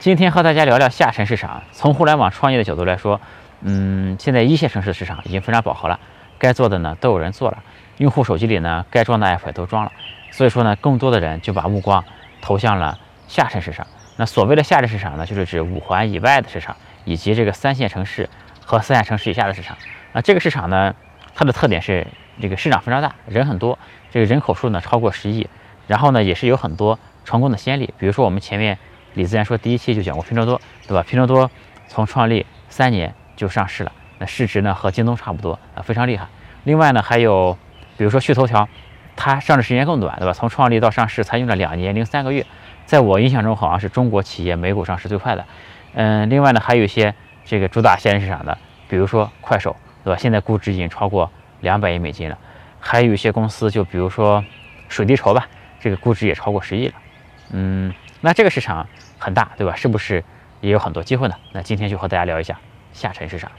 今天和大家聊聊下沉市场。从互联网创业的角度来说，嗯，现在一线城市市场已经非常饱和了，该做的呢都有人做了，用户手机里呢该装的 app 也都装了，所以说呢，更多的人就把目光投向了下沉市场。那所谓的下沉市场呢，就是指五环以外的市场，以及这个三线城市和四线城市以下的市场。那这个市场呢，它的特点是这个市场非常大，人很多，这个人口数呢超过十亿，然后呢也是有很多成功的先例，比如说我们前面。李自然说，第一期就讲过拼多多，对吧？拼多多从创立三年就上市了，那市值呢和京东差不多啊，非常厉害。另外呢，还有比如说趣头条，它上市时间更短，对吧？从创立到上市才用了两年零三个月，在我印象中好像是中国企业美股上市最快的。嗯，另外呢，还有一些这个主打线市场的，比如说快手，对吧？现在估值已经超过两百亿美金了。还有一些公司，就比如说水滴筹吧，这个估值也超过十亿了。嗯，那这个市场。很大，对吧？是不是也有很多机会呢？那今天就和大家聊一下下沉市场。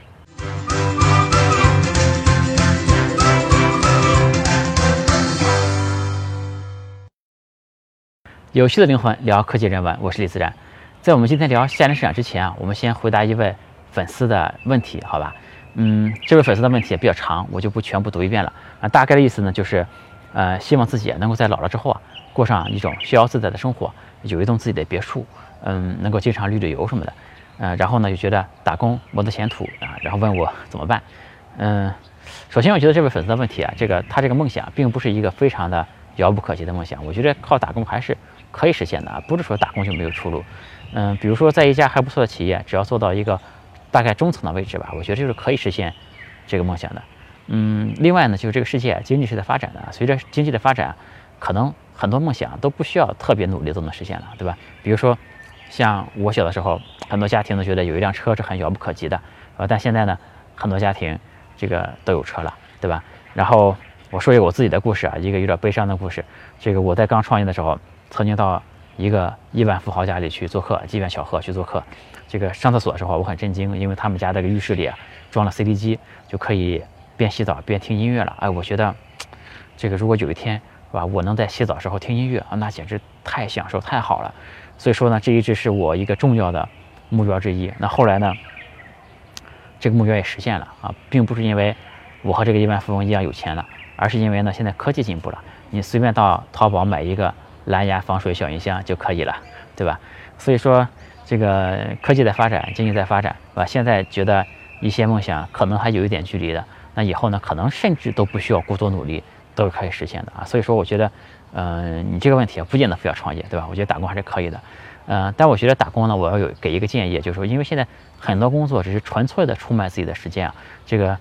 有趣的灵魂聊科技人文，我是李自然。在我们今天聊下沉市场之前啊，我们先回答一位粉丝的问题，好吧？嗯，这位粉丝的问题也比较长，我就不全部读一遍了啊。大概的意思呢，就是呃，希望自己能够在老了之后啊，过上一种逍遥自在的生活，有一栋自己的别墅。嗯，能够经常旅旅游什么的，呃，然后呢就觉得打工没得前途啊，然后问我怎么办。嗯，首先我觉得这位粉丝的问题啊，这个他这个梦想并不是一个非常的遥不可及的梦想，我觉得靠打工还是可以实现的啊，不是说打工就没有出路。嗯，比如说在一家还不错的企业，只要做到一个大概中层的位置吧，我觉得就是可以实现这个梦想的。嗯，另外呢，就是这个世界经济是在发展的，随着经济的发展，可能很多梦想都不需要特别努力都能实现了，对吧？比如说。像我小的时候，很多家庭都觉得有一辆车是很遥不可及的，呃，但现在呢，很多家庭这个都有车了，对吧？然后我说一个我自己的故事啊，一个有点悲伤的故事。这个我在刚创业的时候，曾经到一个亿万富豪家里去做客，机缘巧合去做客。这个上厕所的时候，我很震惊，因为他们家这个浴室里啊装了 CD 机，就可以边洗澡边听音乐了。哎，我觉得这个如果有一天是吧，我能在洗澡时候听音乐啊，那简直太享受太好了。所以说呢，这一直是我一个重要的目标之一。那后来呢，这个目标也实现了啊，并不是因为我和这个亿万富翁一样有钱了，而是因为呢，现在科技进步了，你随便到淘宝买一个蓝牙防水小音箱就可以了，对吧？所以说，这个科技在发展，经济在发展，是吧？现在觉得一些梦想可能还有一点距离的，那以后呢，可能甚至都不需要过多努力，都是可以实现的啊。所以说，我觉得。嗯，你这个问题啊，不见得非要创业，对吧？我觉得打工还是可以的。嗯，但我觉得打工呢，我要有给一个建议，就是说，因为现在很多工作只是纯粹的出卖自己的时间啊，这个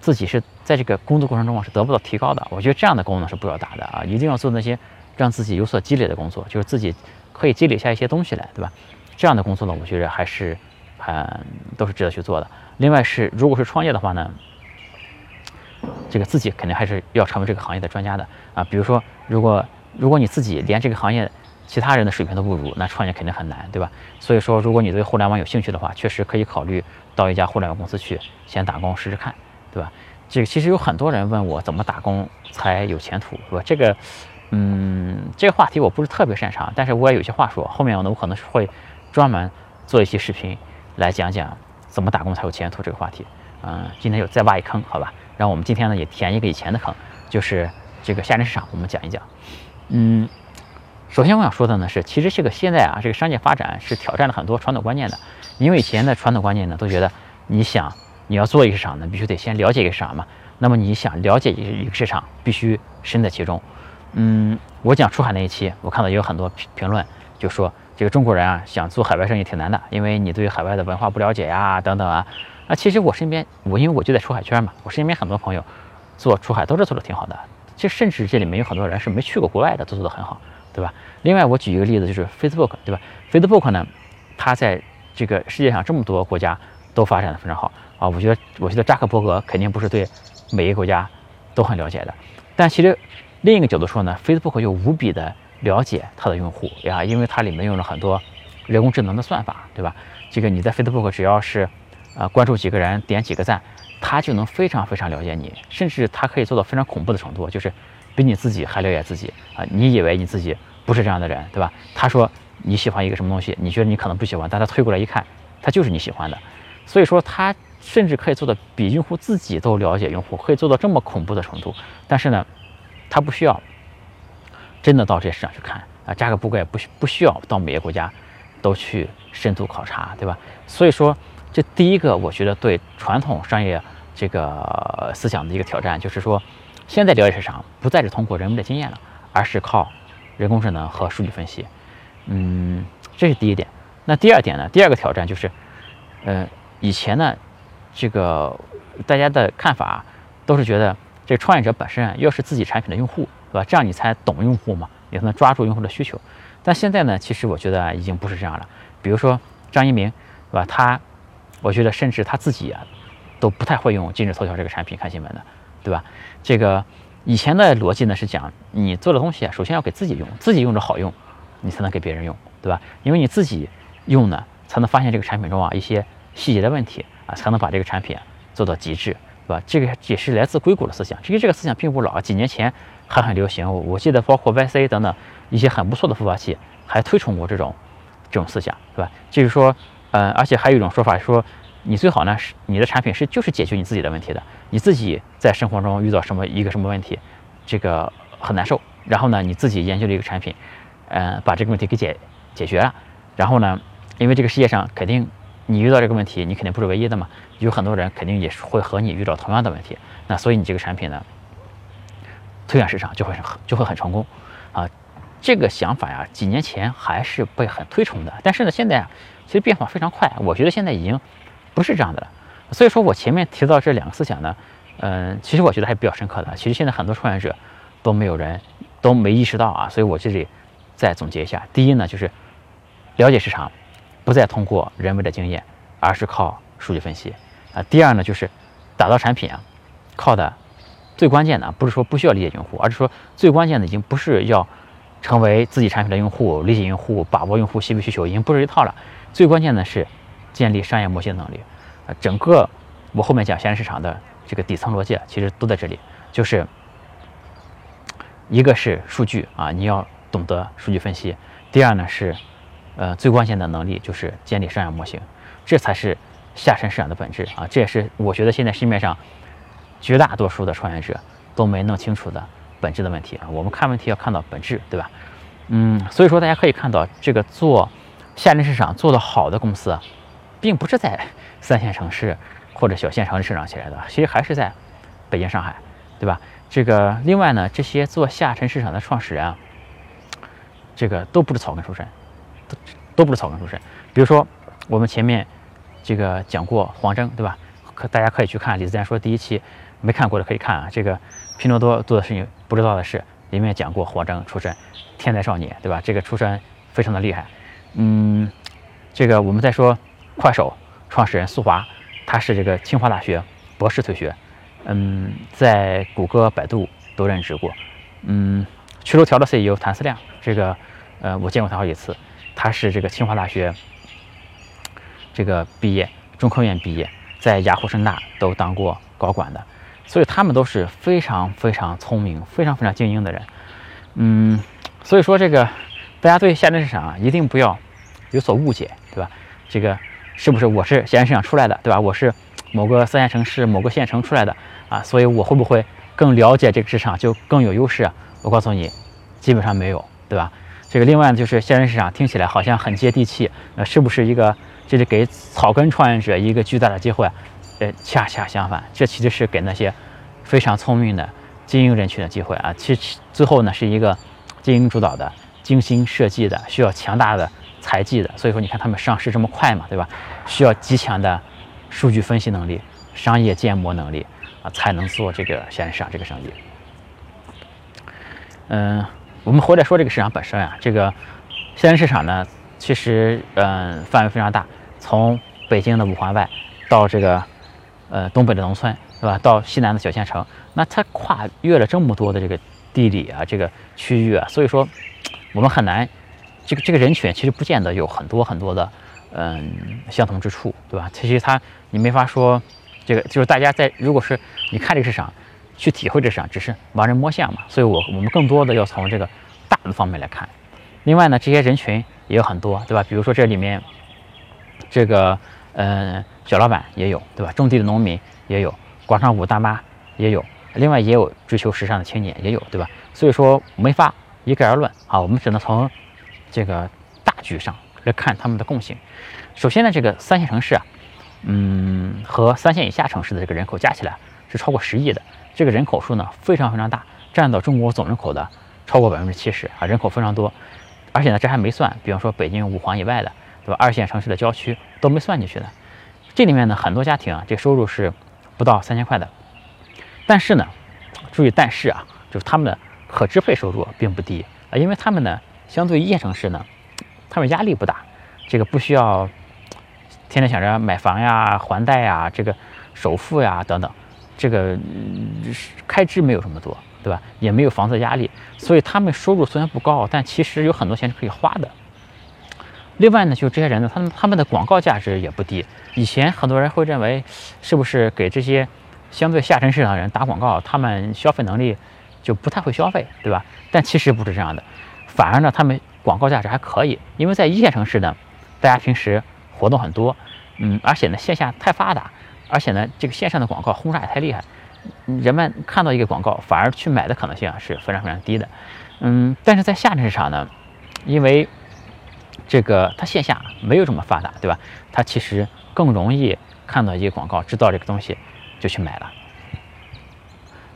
自己是在这个工作过程中啊是得不到提高的。我觉得这样的工作是不要打的啊，一定要做那些让自己有所积累的工作，就是自己可以积累下一些东西来，对吧？这样的工作呢，我觉得还是很都是值得去做的。另外是，如果是创业的话呢？这个自己肯定还是要成为这个行业的专家的啊！比如说，如果如果你自己连这个行业其他人的水平都不如，那创业肯定很难，对吧？所以说，如果你对互联网有兴趣的话，确实可以考虑到一家互联网公司去先打工试试看，对吧？这个其实有很多人问我怎么打工才有前途，是吧？这个，嗯，这个话题我不是特别擅长，但是我也有些话说。后面呢，我可能是会专门做一期视频来讲讲怎么打工才有前途这个话题。嗯，今天就再挖一坑，好吧？然后我们今天呢也填一个以前的坑，就是这个下沉市场，我们讲一讲。嗯，首先我想说的呢是，其实这个现在啊，这个商业发展是挑战了很多传统观念的。因为以前的传统观念呢，都觉得你想你要做一个市场呢，必须得先了解一个市场嘛。那么你想了解一个市场，必须身在其中。嗯，我讲出海那一期，我看到也有很多评评论，就说这个中国人啊，想做海外生意挺难的，因为你对海外的文化不了解呀，等等啊。啊，其实我身边，我因为我就在出海圈嘛，我身边很多朋友做出海都是做的挺好的。其实甚至这里面有很多人是没去过国外的，都做的很好，对吧？另外，我举一个例子，就是 Facebook，对吧？Facebook 呢，它在这个世界上这么多国家都发展的非常好啊。我觉得，我觉得扎克伯格肯定不是对每一个国家都很了解的。但其实另一个角度说呢，Facebook 又无比的了解它的用户呀，因为它里面用了很多人工智能的算法，对吧？这个你在 Facebook 只要是啊，关注几个人，点几个赞，他就能非常非常了解你，甚至他可以做到非常恐怖的程度，就是比你自己还了解自己啊！你以为你自己不是这样的人，对吧？他说你喜欢一个什么东西，你觉得你可能不喜欢，但他推过来一看，它就是你喜欢的。所以说，他甚至可以做的比用户自己都了解用户，可以做到这么恐怖的程度。但是呢，他不需要真的到这些市场去看啊，价格不贵，不需不需要到每个国家都去深度考察，对吧？所以说，这第一个，我觉得对传统商业这个思想的一个挑战，就是说，现在了解市场不再是通过人们的经验了，而是靠人工智能和数据分析。嗯，这是第一点。那第二点呢？第二个挑战就是，呃，以前呢，这个大家的看法都是觉得，这创业者本身啊，要是自己产品的用户，对吧？这样你才懂用户嘛，也才能抓住用户的需求。但现在呢，其实我觉得已经不是这样了。比如说张一鸣，对吧？他，我觉得甚至他自己啊，都不太会用今日头条这个产品看新闻的，对吧？这个以前的逻辑呢是讲，你做的东西啊，首先要给自己用，自己用着好用。你才能给别人用，对吧？因为你自己用呢，才能发现这个产品中啊一些细节的问题啊，才能把这个产品做到极致，对吧？这个也是来自硅谷的思想。其实这个思想并不老，几年前还很流行。我记得包括 YC 等等一些很不错的孵化器还推崇过这种这种思想，对吧？就是说，呃，而且还有一种说法说，你最好呢是你的产品是就是解决你自己的问题的，你自己在生活中遇到什么一个什么问题，这个很难受，然后呢你自己研究了一个产品。嗯，把这个问题给解解决了，然后呢，因为这个世界上肯定你遇到这个问题，你肯定不是唯一的嘛，有很多人肯定也是会和你遇到同样的问题，那所以你这个产品呢，推向市场就会很就会很成功。这个想法呀，几年前还是被很推崇的，但是呢，现在啊，其实变化非常快，我觉得现在已经不是这样的了。所以说我前面提到这两个思想呢，嗯，其实我觉得还比较深刻的。其实现在很多创业者都没有人都没意识到啊，所以我这里。再总结一下，第一呢，就是了解市场，不再通过人为的经验，而是靠数据分析啊。第二呢，就是打造产品啊，靠的最关键的不是说不需要理解用户，而是说最关键的已经不是要成为自己产品的用户，理解用户，把握用户细微需求，已经不是一套了。最关键的是建立商业模型能力啊。整个我后面讲现在市场的这个底层逻辑，其实都在这里，就是一个是数据啊，你要。懂得数据分析，第二呢是，呃最关键的能力就是建立商业模型，这才是下沉市场的本质啊！这也是我觉得现在市面上绝大多数的创业者都没弄清楚的本质的问题啊！我们看问题要看到本质，对吧？嗯，所以说大家可以看到，这个做下沉市场做得好的公司啊，并不是在三线城市或者小县城市场起来的，其实还是在北京、上海，对吧？这个另外呢，这些做下沉市场的创始人啊。这个都不是草根出身，都都不是草根出身。比如说，我们前面这个讲过黄峥，对吧？可大家可以去看李自然说第一期，没看过的可以看啊。这个拼多多做的事情不知道的事，里面讲过黄峥出身，天才少年，对吧？这个出身非常的厉害。嗯，这个我们再说快手创始人苏华，他是这个清华大学博士退学，嗯，在谷歌、百度都任职过，嗯。趣头条的 CEO 谭思亮，这个，呃，我见过他好几次。他是这个清华大学这个毕业，中科院毕业，在雅虎、深大都当过高管的，所以他们都是非常非常聪明、非常非常精英的人。嗯，所以说这个大家对下沉市场啊，一定不要有所误解，对吧？这个是不是我是下沉市场出来的，对吧？我是某个三线城市、某个县城出来的啊，所以我会不会更了解这个市场，就更有优势？我告诉你，基本上没有，对吧？这个另外呢，就是现在市场听起来好像很接地气，那是不是一个这是给草根创业者一个巨大的机会？呃，恰恰相反，这其实是给那些非常聪明的精英人群的机会啊。其实最后呢，是一个精英主导的、精心设计的、需要强大的财技的。所以说，你看他们上市这么快嘛，对吧？需要极强的数据分析能力、商业建模能力啊，才能做这个现在市场这个生意。嗯，我们回来说这个市场本身啊，这个现在市场呢，其实嗯范围非常大，从北京的五环外到这个呃东北的农村，是吧？到西南的小县城，那它跨越了这么多的这个地理啊，这个区域啊，所以说我们很难，这个这个人群其实不见得有很多很多的嗯相同之处，对吧？其实它你没法说，这个就是大家在如果是你看这个市场。去体会这市场，只是盲人摸象嘛，所以我我们更多的要从这个大的方面来看。另外呢，这些人群也有很多，对吧？比如说这里面这个嗯小老板也有，对吧？种地的农民也有，广场舞大妈也有，另外也有追求时尚的青年也有，对吧？所以说没法一概而论啊，我们只能从这个大局上来看他们的共性。首先呢，这个三线城市啊，嗯，和三线以下城市的这个人口加起来是超过十亿的，这个人口数呢非常非常大，占到中国总人口的超过百分之七十啊，人口非常多。而且呢，这还没算，比方说北京五环以外的，对吧？二线城市的郊区都没算进去的。这里面呢，很多家庭啊，这收入是不到三千块的。但是呢，注意但是啊，就是他们的可支配收入并不低啊，因为他们呢，相对一线城市呢，他们压力不大，这个不需要天天想着买房呀、还贷呀、这个首付呀等等，这个开支没有这么多。对吧？也没有房子压力，所以他们收入虽然不高，但其实有很多钱是可以花的。另外呢，就这些人呢，他们他们的广告价值也不低。以前很多人会认为，是不是给这些相对下沉市场的人打广告，他们消费能力就不太会消费，对吧？但其实不是这样的，反而呢，他们广告价值还可以，因为在一线城市呢，大家平时活动很多，嗯，而且呢，线下太发达，而且呢，这个线上的广告轰炸也太厉害。人们看到一个广告，反而去买的可能性啊是非常非常低的，嗯，但是在下沉市场呢，因为这个它线下没有这么发达，对吧？它其实更容易看到一个广告，知道这个东西就去买了。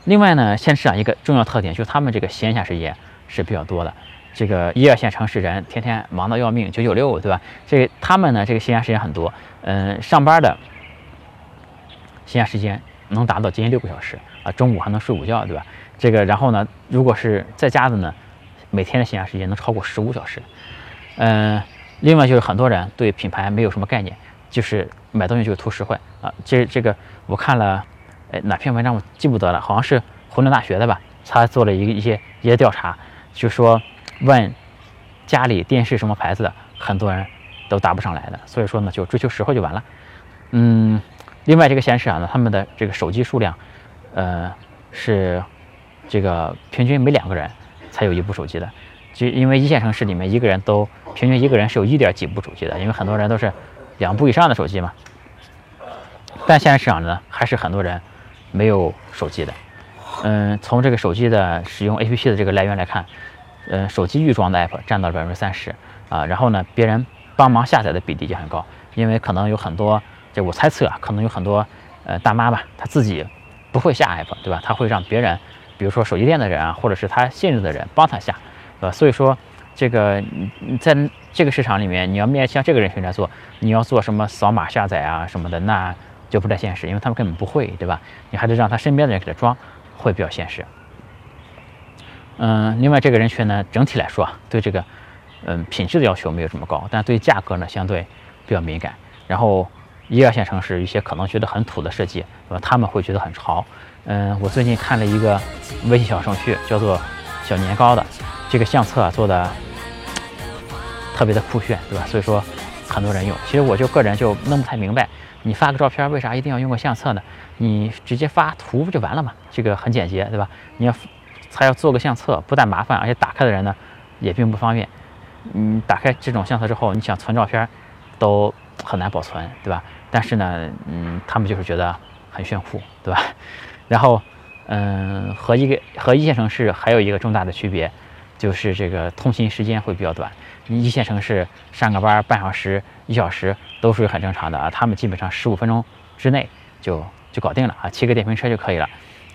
另外呢，现市场一个重要特点就是他们这个闲暇时间是比较多的，这个一二线城市人天天忙得要命，九九六，对吧？这他们呢这个闲暇时间很多，嗯，上班的闲暇时间。能达到接近六个小时啊，中午还能睡午觉，对吧？这个，然后呢，如果是在家的呢，每天的闲暇时间能超过十五小时。嗯，另外就是很多人对品牌没有什么概念，就是买东西就图实惠啊。其实这个我看了，哎，哪篇文章我记不得了，好像是湖南大学的吧？他做了一个一些一些调查，就说问家里电视什么牌子的，很多人都答不上来的。所以说呢，就追求实惠就完了。嗯。另外，这个显示啊，呢，他们的这个手机数量，呃，是这个平均每两个人才有一部手机的。就因为一线城市里面，一个人都平均一个人是有一点几部手机的，因为很多人都是两部以上的手机嘛。但现在市场呢，还是很多人没有手机的。嗯，从这个手机的使用 APP 的这个来源来看，嗯，手机预装的 App 占到了百分之三十啊，然后呢，别人帮忙下载的比例就很高，因为可能有很多。这我猜测啊，可能有很多呃大妈吧，她自己不会下 app，对吧？她会让别人，比如说手机店的人啊，或者是她信任的人帮她下，呃，所以说这个在这个市场里面，你要面向这个人群来做，你要做什么扫码下载啊什么的，那就不太现实，因为他们根本不会，对吧？你还得让他身边的人给他装，会比较现实。嗯，另外这个人群呢，整体来说对这个嗯品质的要求没有这么高，但对价格呢相对比较敏感，然后。一二线城市一些可能觉得很土的设计，对吧？他们会觉得很潮。嗯，我最近看了一个微信小程序，叫做小年糕的，这个相册做的特别的酷炫，对吧？所以说很多人用。其实我就个人就弄不太明白，你发个照片为啥一定要用个相册呢？你直接发图不就完了吗？这个很简洁，对吧？你要还要做个相册，不但麻烦，而且打开的人呢也并不方便。嗯，打开这种相册之后，你想存照片都很难保存，对吧？但是呢，嗯，他们就是觉得很炫酷，对吧？然后，嗯，和一个和一线城市还有一个重大的区别，就是这个通勤时间会比较短。一线城市上个班半小时、一小时都属于很正常的啊，他们基本上十五分钟之内就就搞定了啊，骑个电瓶车就可以了。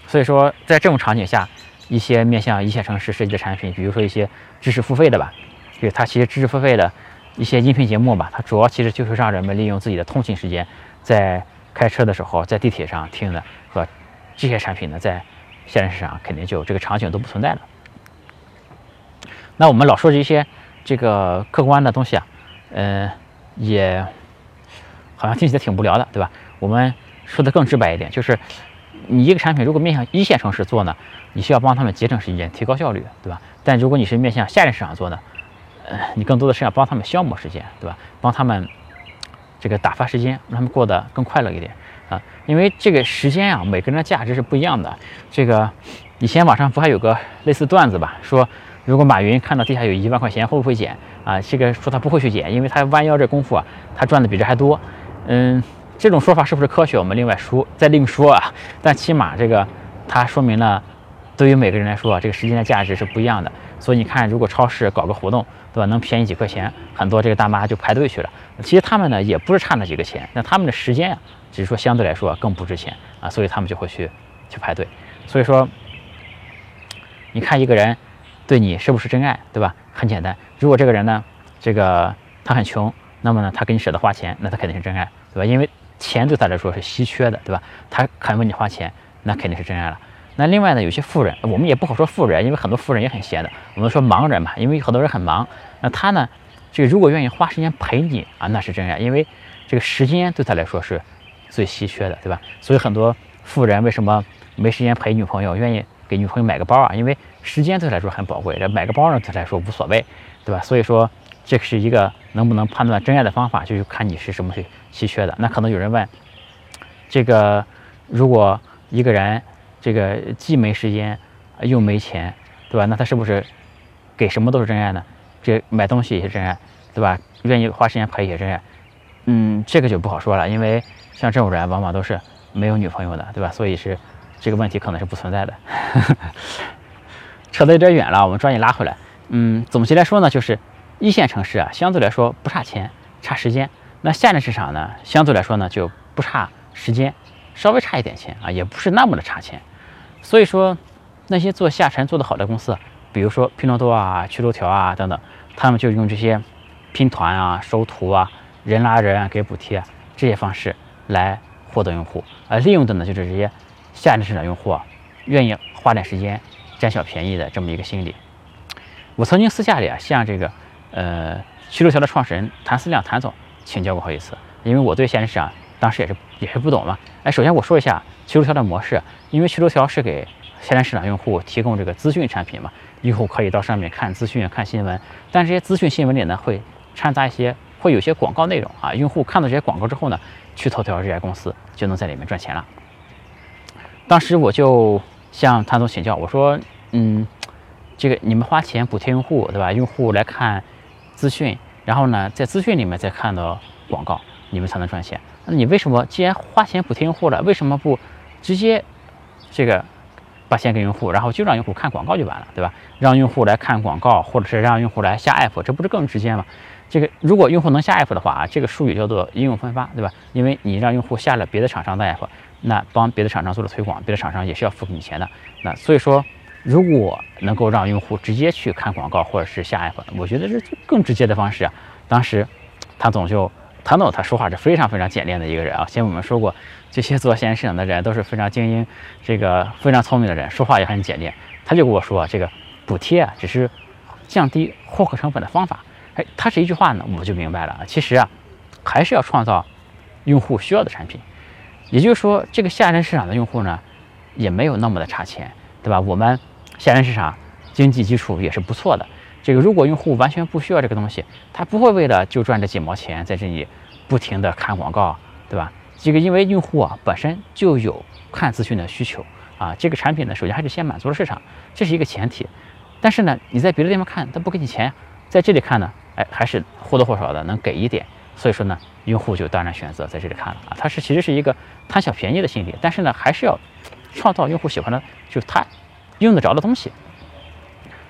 所以说，在这种场景下，一些面向一线城市设计的产品，比如说一些知识付费的吧，就是它其实知识付费的。一些音频节目吧，它主要其实就是让人们利用自己的通勤时间，在开车的时候，在地铁上听的，和这些产品呢，在现实市场肯定就这个场景都不存在了。那我们老说这些这个客观的东西啊，嗯，也好像听起来挺无聊的，对吧？我们说的更直白一点，就是你一个产品如果面向一线城市做呢，你需要帮他们节省时间、提高效率，对吧？但如果你是面向下沉市场做呢？呃，你更多的是要帮他们消磨时间，对吧？帮他们这个打发时间，让他们过得更快乐一点啊。因为这个时间啊，每个人的价值是不一样的。这个以前网上不还有个类似段子吧，说如果马云看到地下有一万块钱，会不会捡啊？这个说他不会去捡，因为他弯腰这功夫啊，他赚的比这还多。嗯，这种说法是不是科学？我们另外说再另说啊。但起码这个它说明了，对于每个人来说，这个时间的价值是不一样的。所以你看，如果超市搞个活动，对吧？能便宜几块钱，很多这个大妈就排队去了。其实他们呢也不是差那几个钱，那他们的时间呀，只是说相对来说更不值钱啊，所以他们就会去去排队。所以说，你看一个人对你是不是真爱，对吧？很简单，如果这个人呢，这个他很穷，那么呢他给你舍得花钱，那他肯定是真爱，对吧？因为钱对他来说是稀缺的，对吧？他肯为你花钱，那肯定是真爱了。那另外呢，有些富人，我们也不好说富人，因为很多富人也很闲的。我们说盲人嘛，因为很多人很忙。那他呢，这个如果愿意花时间陪你啊，那是真爱，因为这个时间对他来说是最稀缺的，对吧？所以很多富人为什么没时间陪女朋友，愿意给女朋友买个包啊？因为时间对他来说很宝贵，这买个包呢对他来说无所谓，对吧？所以说这是一个能不能判断真爱的方法，就是看你是什么稀缺的。那可能有人问，这个如果一个人。这个既没时间，又没钱，对吧？那他是不是给什么都是真爱呢？这买东西也是真爱，对吧？愿意花时间陪也是真爱。嗯，这个就不好说了，因为像这种人往往都是没有女朋友的，对吧？所以是这个问题可能是不存在的。扯得有点远了，我们抓紧拉回来。嗯，总结来说呢，就是一线城市啊，相对来说不差钱，差时间；那下沉市场呢，相对来说呢就不差时间，稍微差一点钱啊，也不是那么的差钱。所以说，那些做下沉做得好的公司，比如说拼多多啊、趣头条啊等等，他们就用这些拼团啊、收徒啊、人拉人啊、给补贴这些方式来获得用户，而利用的呢就是这些下沉市场用户啊，愿意花点时间占小便宜的这么一个心理。我曾经私下里啊向这个呃趣头条的创始人谭思亮谭总请教过好几次，因为我对下沉市场当时也是也是不懂嘛。哎，首先我说一下。趣头条的模式，因为趣头条是给下沉市场用户提供这个资讯产品嘛，用户可以到上面看资讯、看新闻，但这些资讯新闻里呢，会掺杂一些，会有些广告内容啊。用户看到这些广告之后呢，去头条这家公司就能在里面赚钱了。当时我就向谭总请教，我说，嗯，这个你们花钱补贴用户，对吧？用户来看资讯，然后呢，在资讯里面再看到广告，你们才能赚钱。那你为什么既然花钱补贴用户了，为什么不直接这个把钱给用户，然后就让用户看广告就完了，对吧？让用户来看广告，或者是让用户来下 app，这不是更直接吗？这个如果用户能下 app 的话啊，这个术语叫做应用分发，对吧？因为你让用户下了别的厂商的 app，那帮别的厂商做了推广，别的厂商也是要付给你钱的。那所以说，如果能够让用户直接去看广告或者是下 app，我觉得是更直接的方式啊。当时唐总就。唐总他说话是非常非常简练的一个人啊。前我们说过，这些做线上市场的人都是非常精英，这个非常聪明的人，说话也很简练。他就跟我说，这个补贴啊，只是降低获客成本的方法。哎，他这一句话呢，我们就明白了。其实啊，还是要创造用户需要的产品。也就是说，这个下沉市场的用户呢，也没有那么的差钱，对吧？我们下沉市场经济基础也是不错的。这个如果用户完全不需要这个东西，他不会为了就赚这几毛钱在这里不停的看广告，对吧？这个因为用户啊本身就有看资讯的需求啊，这个产品呢首先还是先满足了市场，这是一个前提。但是呢你在别的地方看他不给你钱，在这里看呢，哎还是或多或少的能给一点，所以说呢用户就当然选择在这里看了啊，它是其实是一个贪小便宜的心理，但是呢还是要创造用户喜欢的，就是他用得着的东西。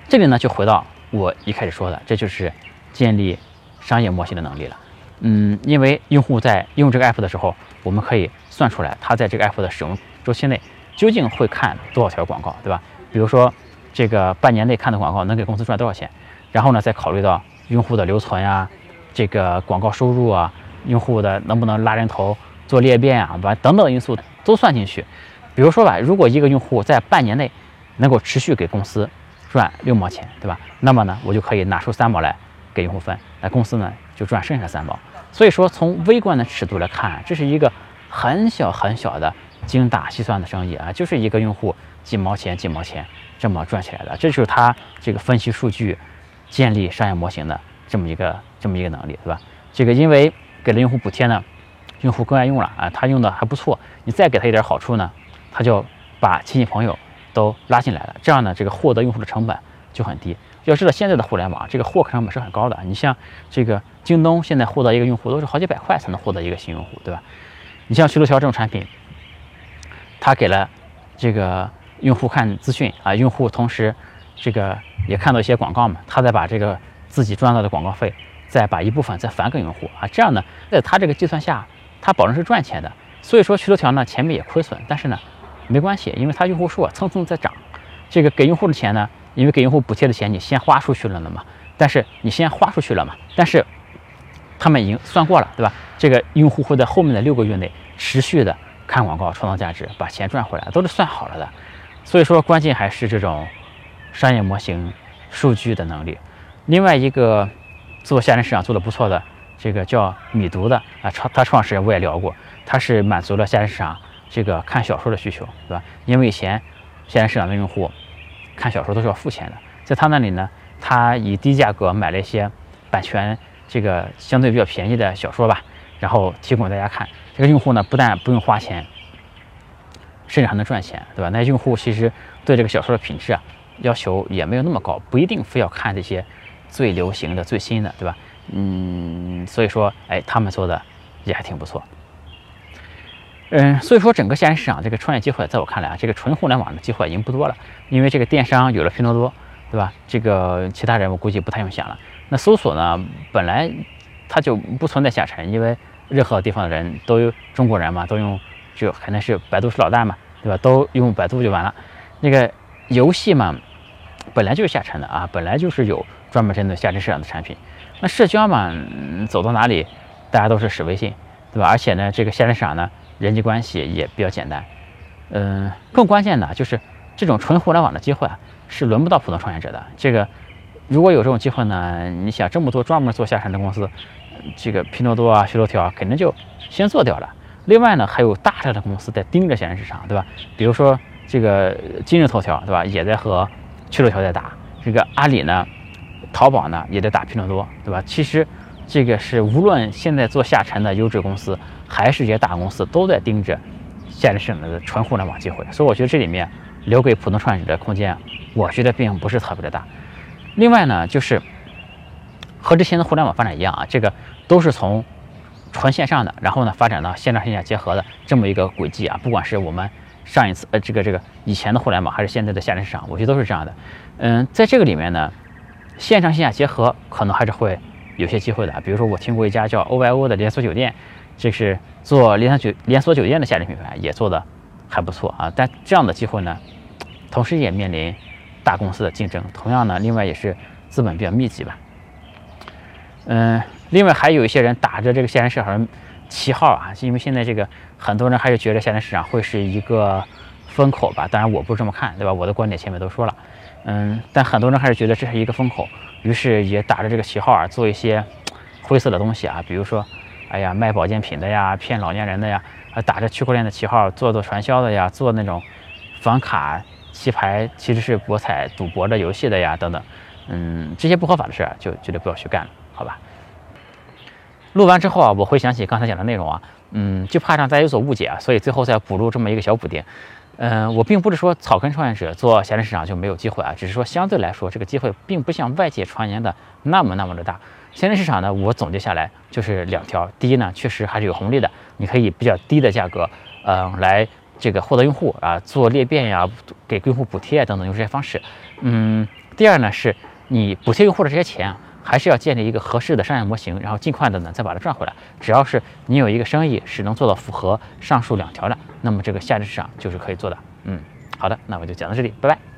这里呢就回到。我一开始说的，这就是建立商业模型的能力了。嗯，因为用户在用这个 app 的时候，我们可以算出来他在这个 app 的使用周期内究竟会看多少条广告，对吧？比如说这个半年内看的广告能给公司赚多少钱，然后呢再考虑到用户的留存呀、这个广告收入啊、用户的能不能拉人头、做裂变啊，把等等因素都算进去。比如说吧，如果一个用户在半年内能够持续给公司赚六毛钱，对吧？那么呢，我就可以拿出三毛来给用户分，那公司呢就赚剩下三毛。所以说，从微观的尺度来看，这是一个很小很小的精打细算的生意啊，就是一个用户几毛钱几毛钱这么赚起来的。这就是他这个分析数据、建立商业模型的这么一个这么一个能力，对吧？这个因为给了用户补贴呢，用户更爱用了啊，他用的还不错，你再给他一点好处呢，他就把亲戚朋友。都拉进来了，这样呢，这个获得用户的成本就很低。要知道现在的互联网这个获客成本是很高的，你像这个京东现在获得一个用户都是好几百块才能获得一个新用户，对吧？你像趣头条这种产品，它给了这个用户看资讯啊，用户同时这个也看到一些广告嘛，他再把这个自己赚到的广告费再把一部分再返给用户啊，这样呢，在他这个计算下，他保证是赚钱的。所以说趣头条呢前面也亏损，但是呢没关系，因为它用户数蹭蹭在涨。这个给用户的钱呢，因为给用户补贴的钱你先花出去了的嘛，但是你先花出去了嘛，但是他们已经算过了，对吧？这个用户会在后面的六个月内持续的看广告创造价值，把钱赚回来，都是算好了的。所以说关键还是这种商业模型、数据的能力。另外一个做下沉市场做的不错的，这个叫米读的啊，创他创始人我也聊过。他是满足了下沉市场这个看小说的需求，对吧？因为以前下沉市场的用户看小说都是要付钱的，在他那里呢，他以低价格买了一些版权这个相对比较便宜的小说吧，然后提供给大家看。这个用户呢，不但不用花钱，甚至还能赚钱，对吧？那用户其实对这个小说的品质啊要求也没有那么高，不一定非要看这些最流行的、最新的，对吧？嗯，所以说，哎，他们做的也还挺不错。嗯，所以说整个线上市场这个创业机会，在我看来啊，这个纯互联网的机会已经不多了。因为这个电商有了拼多多，对吧？这个其他人我估计不太用想了。那搜索呢，本来它就不存在下沉，因为任何地方的人都有中国人嘛，都用就肯定是百度是老大嘛，对吧？都用百度就完了。那个游戏嘛，本来就是下沉的啊，本来就是有专门针对下沉市场的产品。那社交嘛，走到哪里大家都是使微信，对吧？而且呢，这个下沉市场呢。人际关系也比较简单，嗯，更关键的就是这种纯互联网的机会啊，是轮不到普通创业者的。这个如果有这种机会呢，你想这么多专门做下沉的公司，这个拼多多啊、趣头条啊肯定就先做掉了。另外呢，还有大量的公司在盯着下沉市场，对吧？比如说这个今日头条，对吧？也在和趣头条在打。这个阿里呢，淘宝呢也在打拼多多，对吧？其实这个是无论现在做下沉的优质公司。还是这些大公司都在盯着现在市场的纯互联网机会，所以我觉得这里面留给普通创业者的空间，我觉得并不是特别的大。另外呢，就是和之前的互联网发展一样啊，这个都是从纯线上的，然后呢发展到线上线下结合的这么一个轨迹啊。不管是我们上一次呃这个这个以前的互联网，还是现在的下沉市场，我觉得都是这样的。嗯，在这个里面呢，线上线下结合可能还是会有些机会的。比如说我听过一家叫 OYO 的连锁酒店。这是做连锁酒连锁酒店的下沉品牌，也做的还不错啊。但这样的机会呢，同时也面临大公司的竞争。同样呢，另外也是资本比较密集吧。嗯，另外还有一些人打着这个下沉市场旗号啊，因为现在这个很多人还是觉得下沉市场会是一个风口吧。当然我不是这么看，对吧？我的观点前面都说了。嗯，但很多人还是觉得这是一个风口，于是也打着这个旗号啊，做一些 灰色的东西啊，比如说。哎呀，卖保健品的呀，骗老年人的呀，啊，打着区块链的旗号做做传销的呀，做那种房卡棋牌其实是博彩赌博的游戏的呀，等等，嗯，这些不合法的事儿就绝对不要去干了，好吧？录完之后啊，我会想起刚才讲的内容啊，嗯，就怕让大家有所误解啊，所以最后再补录这么一个小补丁。嗯，我并不是说草根创业者做闲人市场就没有机会啊，只是说相对来说，这个机会并不像外界传言的那么那么的大。闲人市场呢，我总结下来就是两条：第一呢，确实还是有红利的，你可以比较低的价格，嗯，来这个获得用户啊，做裂变呀，给用户补贴啊等等，用这些方式。嗯，第二呢，是你补贴用户的这些钱，还是要建立一个合适的商业模型，然后尽快的呢再把它赚回来。只要是你有一个生意是能做到符合上述两条的。那么这个下沉市场就是可以做的，嗯，好的，那我就讲到这里，拜拜。